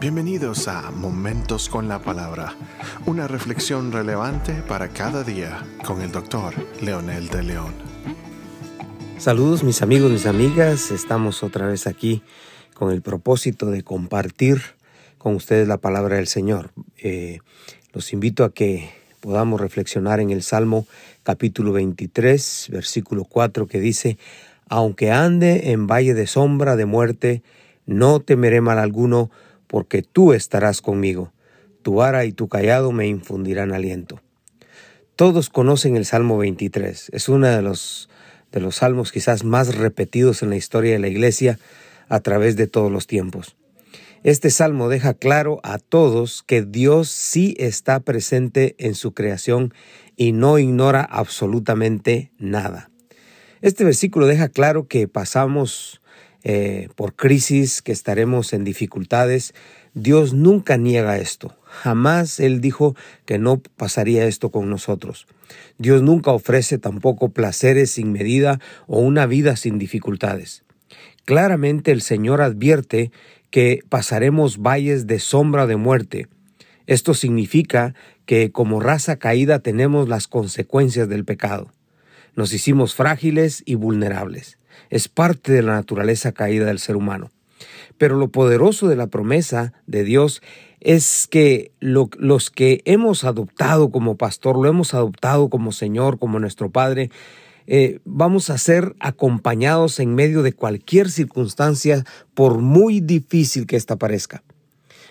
Bienvenidos a Momentos con la Palabra, una reflexión relevante para cada día con el doctor Leonel de León. Saludos mis amigos, mis amigas, estamos otra vez aquí con el propósito de compartir con ustedes la palabra del Señor. Eh, los invito a que podamos reflexionar en el Salmo capítulo 23, versículo 4, que dice, Aunque ande en valle de sombra de muerte, no temeré mal alguno, porque tú estarás conmigo. Tu vara y tu callado me infundirán aliento. Todos conocen el Salmo 23. Es uno de los, de los salmos quizás más repetidos en la historia de la Iglesia a través de todos los tiempos. Este salmo deja claro a todos que Dios sí está presente en su creación y no ignora absolutamente nada. Este versículo deja claro que pasamos eh, por crisis, que estaremos en dificultades. Dios nunca niega esto. Jamás Él dijo que no pasaría esto con nosotros. Dios nunca ofrece tampoco placeres sin medida o una vida sin dificultades. Claramente el Señor advierte que pasaremos valles de sombra de muerte. Esto significa que como raza caída tenemos las consecuencias del pecado. Nos hicimos frágiles y vulnerables es parte de la naturaleza caída del ser humano. Pero lo poderoso de la promesa de Dios es que los que hemos adoptado como pastor, lo hemos adoptado como Señor, como nuestro Padre, eh, vamos a ser acompañados en medio de cualquier circunstancia, por muy difícil que ésta parezca.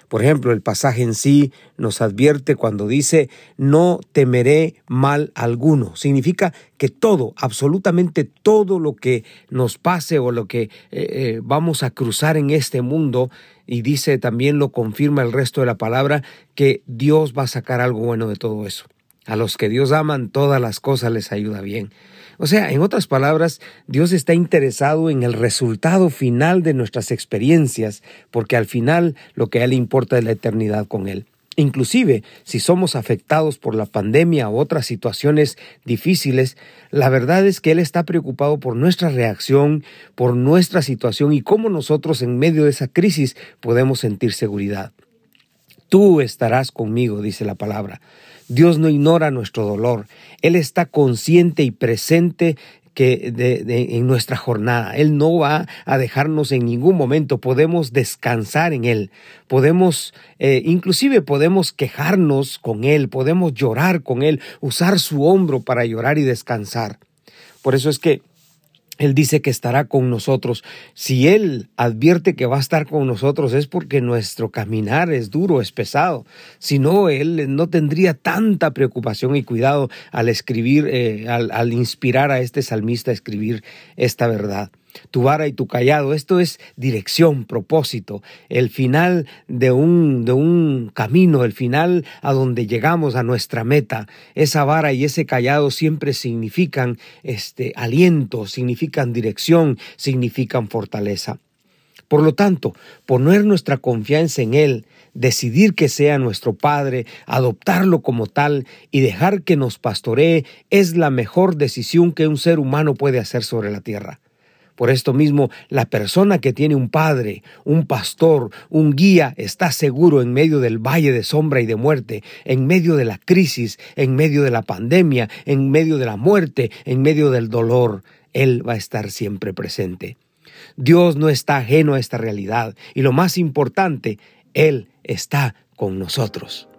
Por ejemplo, el pasaje en sí nos advierte cuando dice, no temeré mal alguno. Significa que todo, absolutamente todo lo que nos pase o lo que eh, eh, vamos a cruzar en este mundo, y dice también lo confirma el resto de la palabra, que Dios va a sacar algo bueno de todo eso. A los que Dios aman, todas las cosas les ayuda bien. O sea, en otras palabras, Dios está interesado en el resultado final de nuestras experiencias, porque al final lo que a Él importa es la eternidad con Él. Inclusive, si somos afectados por la pandemia u otras situaciones difíciles, la verdad es que Él está preocupado por nuestra reacción, por nuestra situación y cómo nosotros en medio de esa crisis podemos sentir seguridad. Tú estarás conmigo, dice la palabra. Dios no ignora nuestro dolor. Él está consciente y presente que en nuestra jornada. Él no va a dejarnos en ningún momento. Podemos descansar en Él. Podemos, eh, inclusive podemos quejarnos con Él. Podemos llorar con Él. Usar su hombro para llorar y descansar. Por eso es que él dice que estará con nosotros. Si Él advierte que va a estar con nosotros es porque nuestro caminar es duro, es pesado. Si no, Él no tendría tanta preocupación y cuidado al escribir, eh, al, al inspirar a este salmista a escribir esta verdad tu vara y tu callado. Esto es dirección, propósito, el final de un, de un camino, el final a donde llegamos a nuestra meta. Esa vara y ese callado siempre significan este aliento, significan dirección, significan fortaleza. Por lo tanto, poner nuestra confianza en Él, decidir que sea nuestro Padre, adoptarlo como tal y dejar que nos pastoree es la mejor decisión que un ser humano puede hacer sobre la tierra. Por esto mismo, la persona que tiene un padre, un pastor, un guía, está seguro en medio del valle de sombra y de muerte, en medio de la crisis, en medio de la pandemia, en medio de la muerte, en medio del dolor. Él va a estar siempre presente. Dios no está ajeno a esta realidad y lo más importante, Él está con nosotros.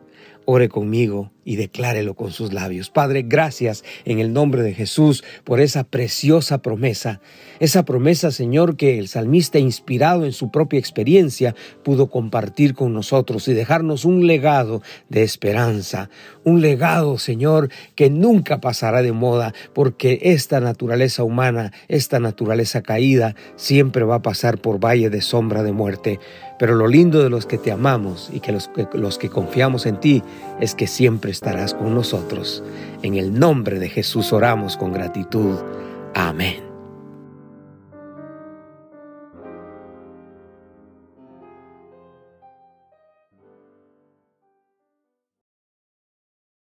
Ore conmigo y declárelo con sus labios. Padre, gracias en el nombre de Jesús por esa preciosa promesa. Esa promesa, Señor, que el salmista, inspirado en su propia experiencia, pudo compartir con nosotros y dejarnos un legado de esperanza. Un legado, Señor, que nunca pasará de moda, porque esta naturaleza humana, esta naturaleza caída, siempre va a pasar por valle de sombra de muerte. Pero lo lindo de los que te amamos y que los, que los que confiamos en ti es que siempre estarás con nosotros. En el nombre de Jesús oramos con gratitud. Amén.